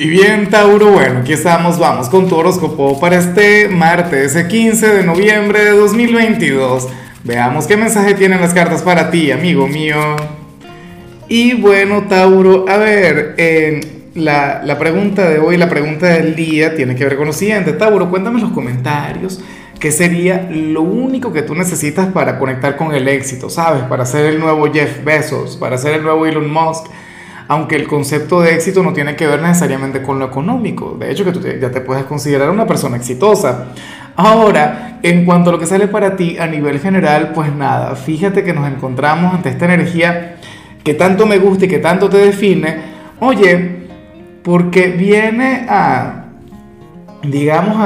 Y bien, Tauro, bueno, aquí estamos, vamos con tu horóscopo para este martes, ese 15 de noviembre de 2022. Veamos qué mensaje tienen las cartas para ti, amigo mío. Y bueno, Tauro, a ver, la, la pregunta de hoy, la pregunta del día, tiene que ver con lo siguiente. Tauro, cuéntame en los comentarios qué sería lo único que tú necesitas para conectar con el éxito, ¿sabes? Para ser el nuevo Jeff Bezos, para ser el nuevo Elon Musk aunque el concepto de éxito no tiene que ver necesariamente con lo económico. De hecho, que tú ya te puedes considerar una persona exitosa. Ahora, en cuanto a lo que sale para ti a nivel general, pues nada, fíjate que nos encontramos ante esta energía que tanto me gusta y que tanto te define. Oye, porque viene a, digamos,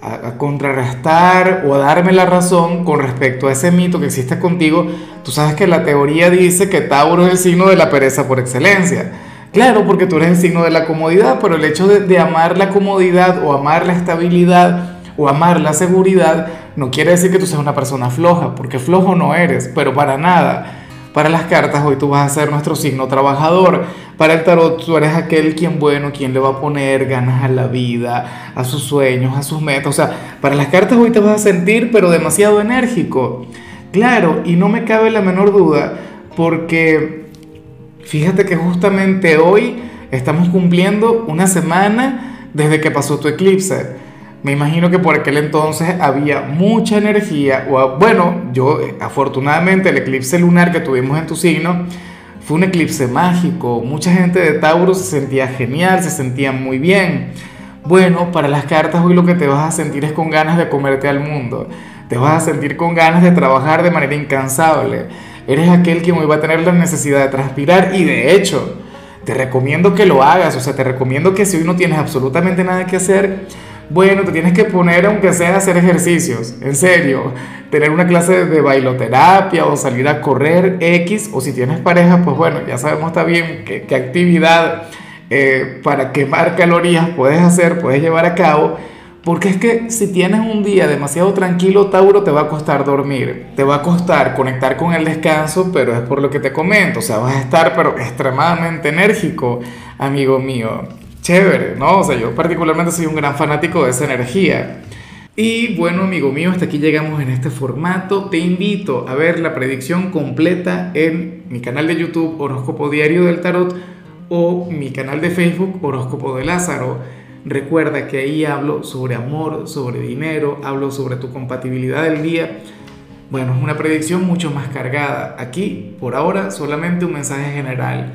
a contrarrestar o a darme la razón con respecto a ese mito que existe contigo, tú sabes que la teoría dice que Tauro es el signo de la pereza por excelencia. Claro, porque tú eres el signo de la comodidad, pero el hecho de, de amar la comodidad o amar la estabilidad o amar la seguridad no quiere decir que tú seas una persona floja, porque flojo no eres, pero para nada. Para las cartas hoy tú vas a ser nuestro signo trabajador. Para el tarot tú eres aquel quien bueno, quien le va a poner ganas a la vida, a sus sueños, a sus metas. O sea, para las cartas hoy te vas a sentir pero demasiado enérgico. Claro, y no me cabe la menor duda porque fíjate que justamente hoy estamos cumpliendo una semana desde que pasó tu eclipse. Me imagino que por aquel entonces había mucha energía, o bueno, yo afortunadamente el eclipse lunar que tuvimos en tu signo fue un eclipse mágico, mucha gente de Tauro se sentía genial, se sentía muy bien. Bueno, para las cartas hoy lo que te vas a sentir es con ganas de comerte al mundo, te vas a sentir con ganas de trabajar de manera incansable, eres aquel que hoy va a tener la necesidad de transpirar y de hecho, te recomiendo que lo hagas, o sea, te recomiendo que si hoy no tienes absolutamente nada que hacer, bueno, te tienes que poner, aunque sea a hacer ejercicios, en serio, tener una clase de bailoterapia o salir a correr X, o si tienes pareja, pues bueno, ya sabemos está bien qué, actividad eh, para quemar calorías puedes hacer, puedes llevar a cabo, porque es que si tienes un día demasiado tranquilo, Tauro, te va a costar dormir, te va a costar conectar con el descanso, pero es por lo que te comento, o sea, vas a estar pero extremadamente enérgico, amigo mío chévere, ¿no? O sea, yo particularmente soy un gran fanático de esa energía. Y bueno, amigo mío, hasta aquí llegamos en este formato. Te invito a ver la predicción completa en mi canal de YouTube Horóscopo Diario del Tarot o mi canal de Facebook Horóscopo de Lázaro. Recuerda que ahí hablo sobre amor, sobre dinero, hablo sobre tu compatibilidad del día. Bueno, es una predicción mucho más cargada. Aquí, por ahora, solamente un mensaje general